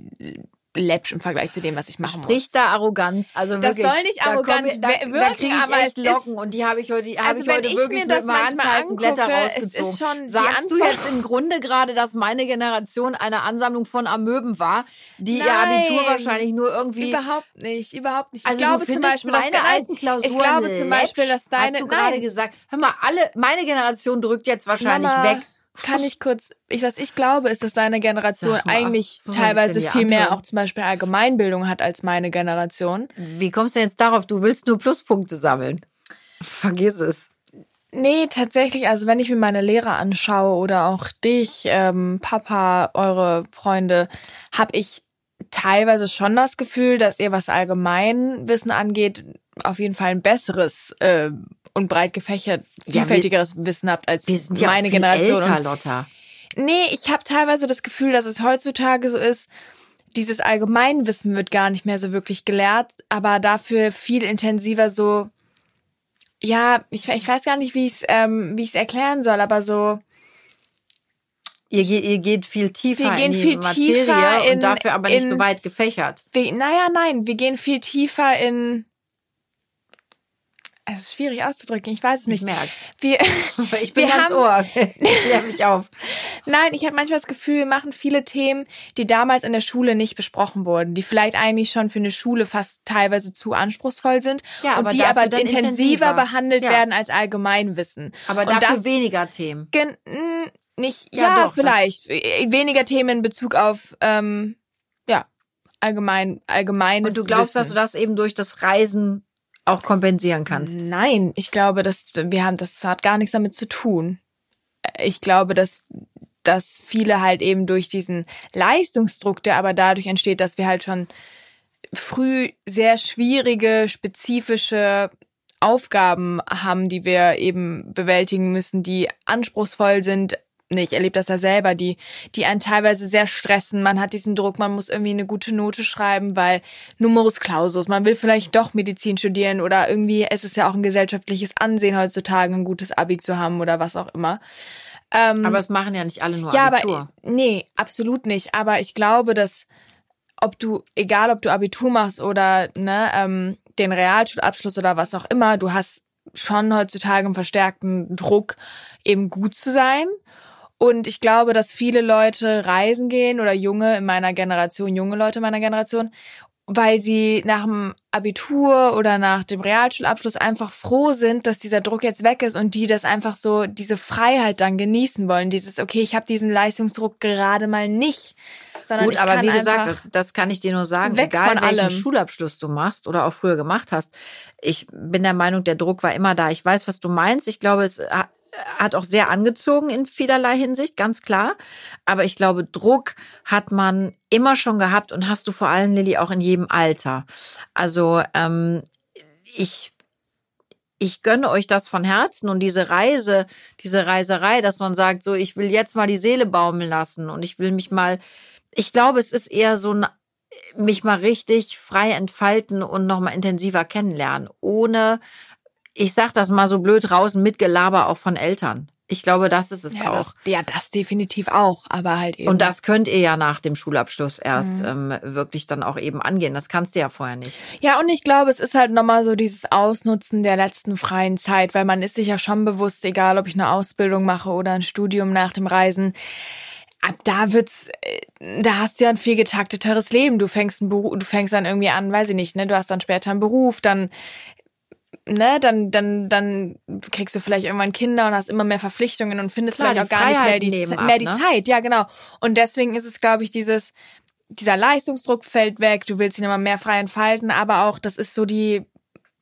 läppsch im Vergleich zu dem, was ich machen Sprich muss. da Arroganz. Also Das wirklich, soll nicht da arrogant komm ich- da, wirken, da krieg ich aber echt es ist- Locken und die habe ich heute, habe Also ich wenn heute ich wirklich mir mit das handheißen Blätter angucke, es rausgezogen. ist schon Sagst du jetzt im Grunde gerade, dass meine Generation eine Ansammlung von Amöben war, die ihr Nein. Abitur wahrscheinlich nur irgendwie Überhaupt nicht, überhaupt nicht. Also ich glaube du zum Beispiel, dass deine, alten Klausuren ich glaube zum Beispiel, dass deine, hast du gerade gesagt. Hör mal, alle, meine Generation drückt jetzt wahrscheinlich Mama, weg. Kann ich kurz, ich, was ich glaube, ist, dass deine Generation mal, eigentlich teilweise viel mehr anhören? auch zum Beispiel Allgemeinbildung hat als meine Generation. Wie kommst du jetzt darauf? Du willst nur Pluspunkte sammeln. Vergiss es. Nee, tatsächlich, also wenn ich mir meine Lehrer anschaue oder auch dich, ähm, Papa, eure Freunde, habe ich teilweise schon das Gefühl, dass ihr, was Allgemeinwissen angeht, auf jeden Fall ein besseres äh, und breit gefächert, Ja, wir- vielfältigeres Wissen habt als Wir sind ja meine Generation. älter, Lotta. Nee, ich habe teilweise das Gefühl, dass es heutzutage so ist, dieses Allgemeinwissen wird gar nicht mehr so wirklich gelehrt, aber dafür viel intensiver so, ja, ich, ich weiß gar nicht, wie ich es ähm, wie ich's erklären soll, aber so, Ihr, ihr geht viel tiefer Wir gehen in die viel Materie tiefer in- und dafür aber nicht in- so weit gefächert. wir, naja, nein, wir gehen viel tiefer in, es ist schwierig auszudrücken, ich weiß es Ich nicht. merk's. Wir, Ich bin Wir ganz haben- Ohr. Ich mich auf. Nein, ich habe manchmal das Gefühl, wir machen viele Themen, die damals in der Schule nicht besprochen wurden, die vielleicht eigentlich schon für eine Schule fast teilweise zu anspruchsvoll sind Ja, und die aber intensiver, intensiver. behandelt Ja. werden als Allgemeinwissen. Aber dafür das, weniger Themen. Gen mh, nicht, Ja, ja, doch, vielleicht. Äh, Weniger Themen in Bezug auf, ähm, ja, allgemein, allgemeines Und du glaubst, Wissen. dass du das eben durch das Reisen auch kompensieren kannst. Nein, ich glaube, dass wir haben, das hat gar nichts damit zu tun. Ich glaube, dass dass viele halt eben durch diesen Leistungsdruck, der aber dadurch entsteht, dass wir halt schon früh sehr schwierige, spezifische Aufgaben haben, die wir eben bewältigen müssen, die anspruchsvoll sind. Nee, ich erlebe das ja selber, die, die einen teilweise sehr stressen. Man hat diesen Druck, man muss irgendwie eine gute Note schreiben, weil Numerus Clausus, man will vielleicht doch Medizin studieren oder irgendwie, es ist ja auch ein gesellschaftliches Ansehen heutzutage, ein gutes Abi zu haben oder was auch immer. Ähm, Aber es machen ja nicht alle nur ja, Abitur. aber nee, absolut nicht. Aber ich glaube, dass ob du, egal ob du Abitur machst oder ne, ähm, den Realschulabschluss oder was auch immer, du hast schon heutzutage einen verstärkten Druck, eben gut zu sein. Und ich glaube, dass viele Leute reisen gehen oder junge in meiner Generation, junge Leute meiner Generation, weil sie nach dem Abitur oder nach dem Realschulabschluss einfach froh sind, dass dieser Druck jetzt weg ist und die das einfach so, diese Freiheit dann genießen wollen. Dieses, okay, ich habe diesen Leistungsdruck gerade mal nicht. Sondern Gut, ich aber wie gesagt, das, das kann ich dir nur sagen, weg egal von welchen allem. Schulabschluss du machst oder auch früher gemacht hast. Ich bin der Meinung, der Druck war immer da. Ich weiß, was du meinst. Ich glaube, es hat auch sehr angezogen in vielerlei Hinsicht, ganz klar. Aber ich glaube, Druck hat man immer schon gehabt und hast du vor allem, Lilly, auch in jedem Alter. Also ähm, ich ich gönne euch das von Herzen und diese Reise, diese Reiserei, dass man sagt, so, ich will jetzt mal die Seele baumeln lassen und ich will mich mal, ich glaube, es ist eher so ein, mich mal richtig frei entfalten und nochmal intensiver kennenlernen, ohne, ich sag das mal so blöd draußen, mit Gelaber auch von Eltern. Ich glaube, das ist es ja, auch. das, ja, das definitiv auch, aber halt eben. und das könnt ihr ja nach dem Schulabschluss erst Mhm. ähm, wirklich dann auch eben angehen. Das kannst du ja vorher nicht. Ja, und ich glaube, es ist halt nochmal so dieses Ausnutzen der letzten freien Zeit, weil man ist sich ja schon bewusst, egal ob ich eine Ausbildung mache oder ein Studium nach dem Reisen, ab da wird's, äh, da hast du ja ein viel getakteteres Leben. Du fängst ein Beruf, du fängst dann irgendwie an, weiß ich nicht, ne, du hast dann später einen Beruf, dann ne, dann, dann, dann kriegst du vielleicht irgendwann Kinder und hast immer mehr Verpflichtungen und findest Klar, vielleicht auch gar nicht mehr die, Ze- ab, mehr die ne? Zeit. Ja, genau. Und deswegen ist es, glaube ich, dieses, dieser Leistungsdruck fällt weg, du willst ihn immer mehr frei entfalten, aber auch, das ist so die,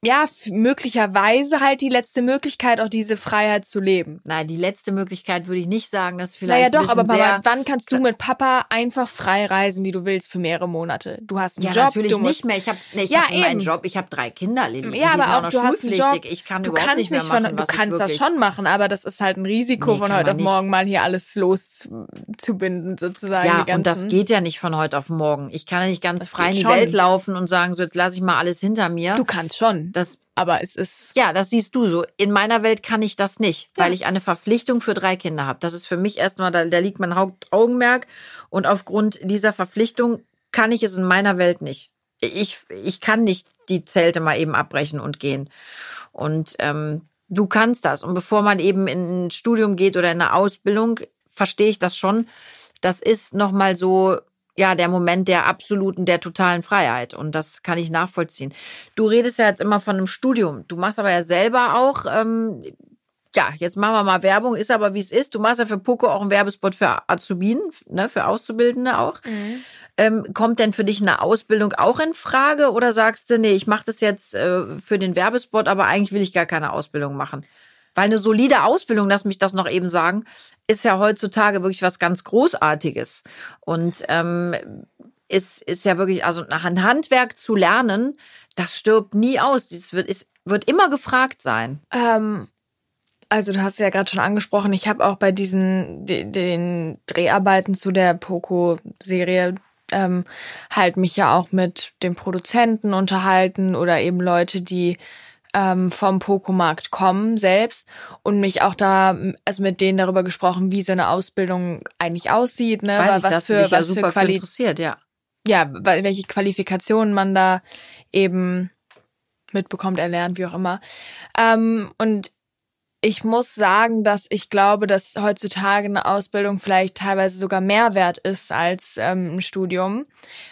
ja, möglicherweise halt die letzte Möglichkeit, auch diese Freiheit zu leben. Nein, die letzte Möglichkeit würde ich nicht sagen, dass vielleicht. Naja, doch, aber Papa, sehr, wann kannst du mit Papa einfach frei reisen, wie du willst, für mehrere Monate? Du hast einen Ja, Job, natürlich du musst, nicht mehr. Ich habe nee, ich Ja, hab einen. Job. Ich habe drei Kinder, Lilly. Ja, aber auch noch du hast einen Job. Ich kann du kannst nicht mehr von, machen, du was kannst das schon machen, aber das ist halt ein Risiko, Nee, von heute auf nicht. morgen mal hier alles loszubinden, sozusagen. Ja, und das geht ja nicht von heute auf morgen. Ich kann ja nicht ganz Das frei in die schon. Welt laufen und sagen, so jetzt lasse ich mal alles hinter mir. Du kannst schon, das aber es ist ja, das siehst du so. In meiner Welt kann ich das nicht, Ja. weil ich eine Verpflichtung für drei Kinder habe. Das ist für mich erstmal, da, da liegt mein Hauptaugenmerk. Und aufgrund dieser Verpflichtung kann ich es in meiner Welt nicht. Ich, ich kann nicht die Zelte mal eben abbrechen und gehen. Und ähm, du kannst das. Und bevor man eben in ein Studium geht oder in eine Ausbildung, verstehe ich das schon. Das ist nochmal so, ja, der Moment der absoluten, der totalen Freiheit. Und das kann ich nachvollziehen. Du redest ja jetzt immer von einem Studium. Du machst aber ja selber auch, ähm, ja, jetzt machen wir mal Werbung, ist aber wie es ist. Du machst ja für Poco auch einen Werbespot für Azubinen, ne, für Auszubildende auch. Mhm. Ähm, kommt denn für dich eine Ausbildung auch in Frage oder sagst du, nee, ich mache das jetzt äh, für den Werbespot, aber eigentlich will ich gar keine Ausbildung machen? Weil eine solide Ausbildung, lass mich das noch eben sagen, ist ja heutzutage wirklich was ganz Großartiges. Und ähm, ist, ist ja wirklich, also ein Handwerk zu lernen, das stirbt nie aus. Das wird, ist, wird immer gefragt sein. Ähm, also du hast ja gerade schon angesprochen, ich habe auch bei diesen de, den Dreharbeiten zu der Poco-Serie ähm, halt mich ja auch mit dem Produzenten unterhalten oder eben Leute, die ähm, vom Pokomarkt kommen selbst und mich auch da, also mit denen darüber gesprochen, wie so eine Ausbildung eigentlich aussieht, ne? Weiß was ich, für was ja für Quali interessiert, ja. Ja, welche Qualifikationen man da eben mitbekommt, erlernt, wie auch immer. Ähm, und ich muss sagen, dass ich glaube, dass heutzutage eine Ausbildung vielleicht teilweise sogar mehr wert ist als ähm, ein Studium,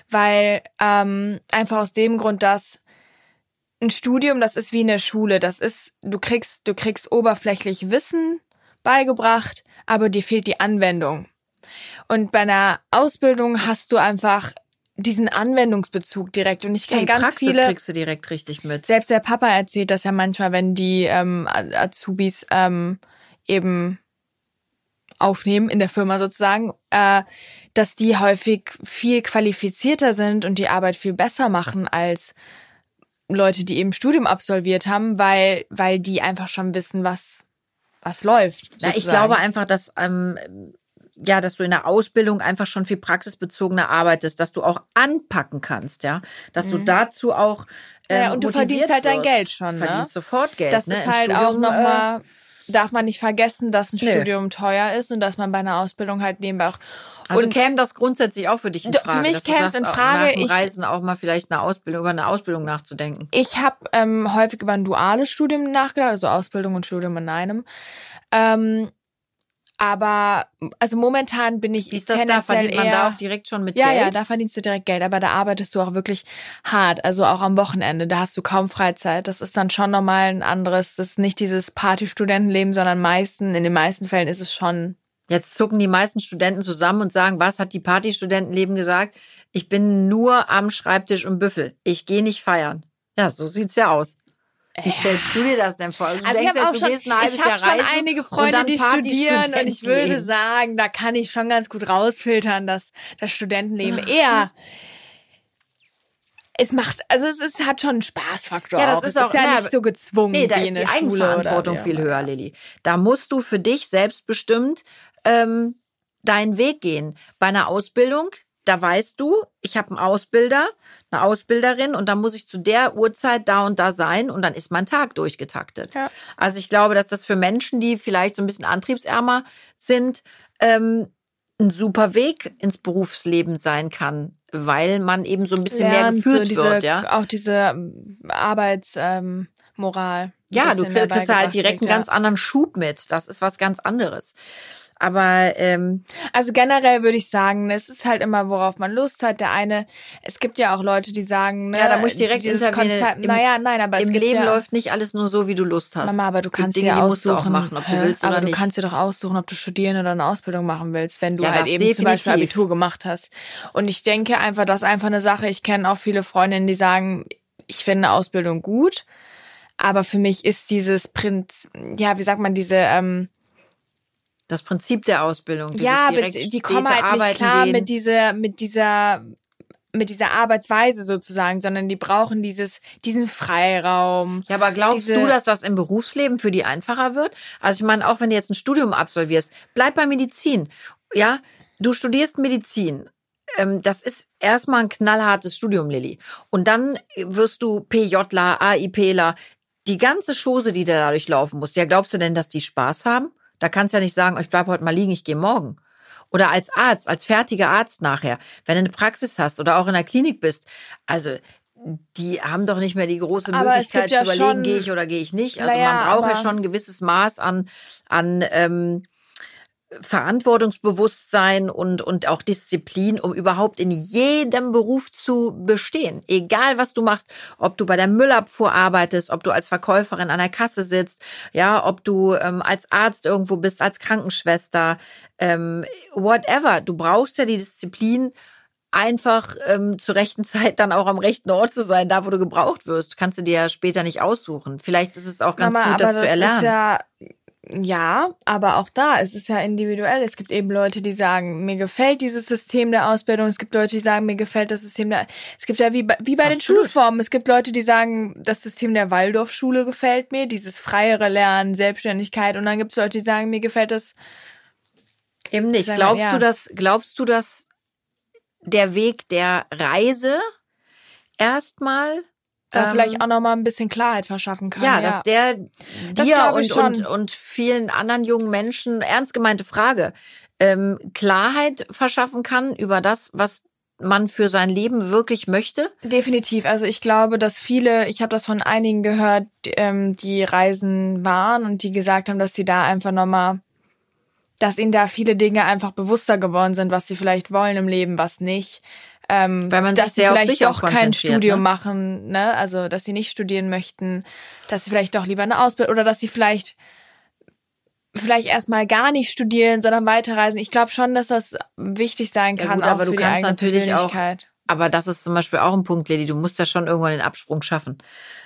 weil ähm, einfach aus dem Grund, dass ein Studium, das ist wie eine Schule, das ist, du kriegst, du kriegst oberflächlich Wissen beigebracht, aber dir fehlt die Anwendung. Und bei einer Ausbildung hast du einfach diesen Anwendungsbezug direkt. Und ich kenne ja, ganz Praxis viele. kriegst du direkt richtig mit. Selbst der Papa erzählt das ja manchmal, wenn die ähm, Azubis ähm, eben aufnehmen in der Firma sozusagen, äh, dass die häufig viel qualifizierter sind und die Arbeit viel besser machen als Leute, die eben Studium absolviert haben, weil, weil die einfach schon wissen, was, was läuft. Na, ich glaube einfach, dass ähm, ja, dass du in der Ausbildung einfach schon viel praxisbezogener arbeitest, dass du auch anpacken kannst, ja, dass mhm. du dazu auch ähm, ja, und du verdienst halt dein Geld schon, ne? Verdienst sofort Geld. Das ne? ist halt Studium, auch nochmal, äh, darf man nicht vergessen, dass ein nö. Studium teuer ist und dass man bei einer Ausbildung halt nebenbei auch also und käme das grundsätzlich auch für dich in Frage? Für mich käme es in Frage. Nach dem Reisen auch mal vielleicht eine Ausbildung über eine Ausbildung nachzudenken. Ich habe ähm, häufig über ein duales Studium nachgedacht, also Ausbildung und Studium in einem. Ähm, aber also momentan bin ich Wie ist das da? Verdient man da auch direkt schon mit ja, Geld? Ja, ja, da verdienst du direkt Geld, aber da arbeitest du auch wirklich hart, also auch am Wochenende. Da hast du kaum Freizeit. Das ist dann schon nochmal ein anderes, das ist nicht dieses Partystudentenleben, sondern meisten, in den meisten Fällen ist es schon. Jetzt zucken die meisten Studenten zusammen und sagen, was hat die Partystudentenleben gesagt? Ich bin nur am Schreibtisch und Büffel. Ich gehe nicht feiern. Ja, so sieht's ja aus. Wie stellst du dir das denn vor? Also, du also denkst, ich habe schon, ich hab schon einige Freunde, die studieren und ich würde sagen, da kann ich schon ganz gut rausfiltern, dass das Studentenleben eher es macht, also es ist, hat schon einen Spaßfaktor. Ja, das auch. ist es auch ist ja na, nicht so gezwungen. Nee, da ist die Eigenverantwortung viel höher, Lilly. Da musst du für dich selbstbestimmt ähm, deinen Weg gehen. Bei einer Ausbildung da weißt du, ich habe einen Ausbilder, eine Ausbilderin und dann muss ich zu der Uhrzeit da und da sein und dann ist mein Tag durchgetaktet. Ja. Also ich glaube, dass das für Menschen, die vielleicht so ein bisschen antriebsärmer sind, ähm, ein super Weg ins Berufsleben sein kann, weil man eben so ein bisschen Lernt, mehr geführt so diese, wird, ja. Auch diese ähm, Arbeitsmoral. Ähm, ja, du kriegst halt direkt einen ganz anderen Schub mit. Das ist was ganz anderes. Aber ähm, also generell würde ich sagen, es ist halt immer, worauf man Lust hat. Der eine, es gibt ja auch Leute, die sagen, ne, ja, da muss ich direkt dieses Konzept. Im, naja, nein, aber im Leben ja, läuft nicht alles nur so, wie du Lust hast. Mama, aber du kannst Dinge, dir aussuchen, du machen, ob du willst aber oder du nicht. kannst dir doch aussuchen, ob du studieren oder eine Ausbildung machen willst, wenn du ja, halt eben definitiv. zum Beispiel Abitur gemacht hast. Und ich denke einfach, das ist einfach eine Sache. Ich kenne auch viele Freundinnen, die sagen, ich finde eine Ausbildung gut. Aber für mich ist dieses Prinz, ja, wie sagt man, diese ähm, das Prinzip der Ausbildung. Ja, aber die kommen halt nicht klar gehen. mit dieser, mit dieser, mit dieser Arbeitsweise sozusagen, sondern die brauchen dieses, diesen Freiraum. Ja, aber glaubst du, dass das im Berufsleben für die einfacher wird? Also ich meine, auch wenn du jetzt ein Studium absolvierst, bleib bei Medizin. Ja, du studierst Medizin. Ähm, das ist erstmal ein knallhartes Studium, Lilly. Und dann wirst du PJler, AIPler, die ganze Chose, die da dadurch laufen muss. Ja, glaubst du denn, dass die Spaß haben? Da kannst du ja nicht sagen, ich bleibe heute mal liegen, ich gehe morgen. Oder als Arzt, als fertiger Arzt nachher, wenn du eine Praxis hast oder auch in der Klinik bist. Also die haben doch nicht mehr die große Aber Möglichkeit ja zu überlegen, gehe ich oder gehe ich nicht. Also Naja, man braucht ja schon ein gewisses Maß an, an ähm, Verantwortungsbewusstsein und, und auch Disziplin, um überhaupt in jedem Beruf zu bestehen. Egal, was du machst, ob du bei der Müllabfuhr arbeitest, ob du als Verkäuferin an der Kasse sitzt, ja, ob du ähm, als Arzt irgendwo bist, als Krankenschwester, ähm, whatever. Du brauchst ja die Disziplin, einfach ähm, zur rechten Zeit dann auch am rechten Ort zu sein, da wo du gebraucht wirst. Kannst du dir ja später nicht aussuchen. Vielleicht ist es auch ganz Mama, gut, das zu erlernen. Ist ja, ja, aber auch da, es ist ja individuell. Es gibt eben Leute, die sagen, mir gefällt dieses System der Ausbildung. Es gibt Leute, die sagen, mir gefällt das System der. Es gibt ja wie bei, wie bei den Absolut. Schulformen. Es gibt Leute, die sagen, das System der Waldorfschule gefällt mir, dieses freiere Lernen, Selbstständigkeit. Und dann gibt es Leute, die sagen, mir gefällt das. Eben nicht. Sagen Glaubst ja. du, dass glaubst du, dass der Weg der Reise erstmal Da ähm, vielleicht auch noch mal ein bisschen Klarheit verschaffen kann. ja, dass der Das dir und, und, und vielen anderen jungen Menschen ernst gemeinte Frage ähm, Klarheit verschaffen kann über das, was man für sein Leben wirklich möchte. Definitiv. Also ich glaube, dass viele, ich habe das von einigen gehört, die, ähm, die Reisen waren und die gesagt haben, dass sie da einfach nochmal, dass ihnen da viele Dinge einfach bewusster geworden sind, was sie vielleicht wollen im Leben, was nicht. Ähm, Weil man sich dass sie vielleicht doch kein Studium ne? machen, ne? Also dass sie nicht studieren möchten, dass sie vielleicht doch lieber eine Ausbildung oder dass sie vielleicht vielleicht erstmal gar nicht studieren, sondern weiterreisen. Ich glaube schon, dass das wichtig sein Ja kann, gut, auch aber du kannst natürlich auch-. Aber das ist zum Beispiel auch ein Punkt, Lady. Du musst ja schon irgendwann den Absprung schaffen.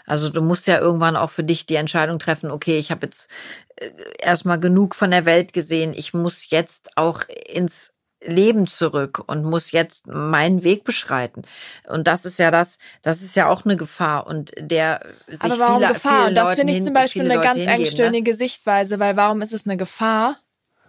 Also du musst ja irgendwann auch für dich die Entscheidung treffen, okay, ich habe jetzt äh, erstmal genug von der Welt gesehen. Ich muss jetzt auch ins Leben zurück und muss jetzt meinen Weg beschreiten. Und das ist ja das, das ist ja auch eine Gefahr und der sich Aber warum viele, Gefahr? Und das finde ich zum Beispiel eine Leute ganz hingeben, ne? engstirnige Sichtweise, weil warum ist es eine Gefahr?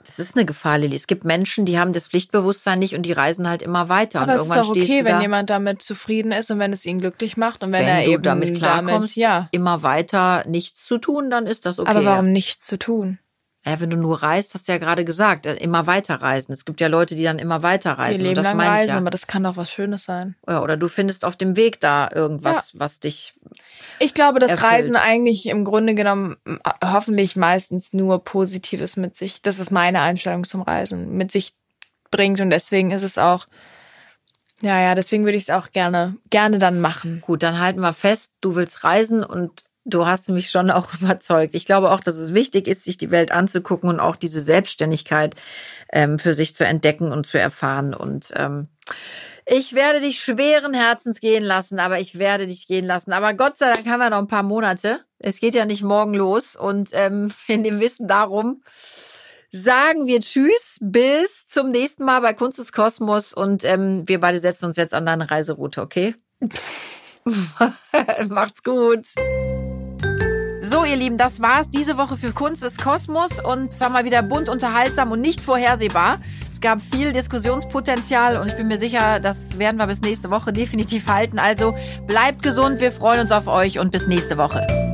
Das ist eine Gefahr, Lilly. Es gibt Menschen, die haben das Pflichtbewusstsein nicht und die reisen halt immer weiter. Aber und es ist doch okay, wenn da, jemand damit zufrieden ist und wenn es ihn glücklich macht und wenn, wenn er eben damit klarkommst, damit, ja. immer weiter nichts zu tun, dann ist das okay. Aber warum nichts zu tun? Ja, wenn du nur reist, hast du ja gerade gesagt, äh, immer weiter reisen. Es gibt ja Leute, die dann immer weiter Die reisen. und Leben das lang reisen, ja. aber das kann doch was Schönes sein. ja. Oder du findest auf dem Weg da irgendwas, was dich. Ich glaube, dass Erfüllt. Reisen eigentlich im Grunde genommen hoffentlich meistens nur Positives mit sich, das ist meine Einstellung zum Reisen, mit sich bringt und deswegen ist es auch, ja, ja, deswegen würde ich es auch gerne, gerne dann machen. Gut, dann halten wir fest, du willst reisen und du hast mich schon auch überzeugt. Ich glaube auch, dass es wichtig ist, sich die Welt anzugucken und auch diese Selbstständigkeit ähm, für sich zu entdecken und zu erfahren. Und ähm, ich werde dich schweren Herzens gehen lassen, aber ich werde dich gehen lassen. Aber Gott sei Dank haben wir noch ein paar Monate. Es geht ja nicht morgen los. Und ähm, in dem Wissen darum sagen wir Tschüss, bis zum nächsten Mal bei Kunst des Kosmos. Und ähm, wir beide setzen uns jetzt an deine Reiseroute, okay? Macht's gut. So, ihr Lieben, das war's diese Woche für Kunst des Kosmos und zwar mal wieder bunt, unterhaltsam und nicht vorhersehbar. Es gab viel Diskussionspotenzial und ich bin mir sicher, das werden wir bis nächste Woche definitiv halten. Also bleibt gesund, wir freuen uns auf euch und bis nächste Woche.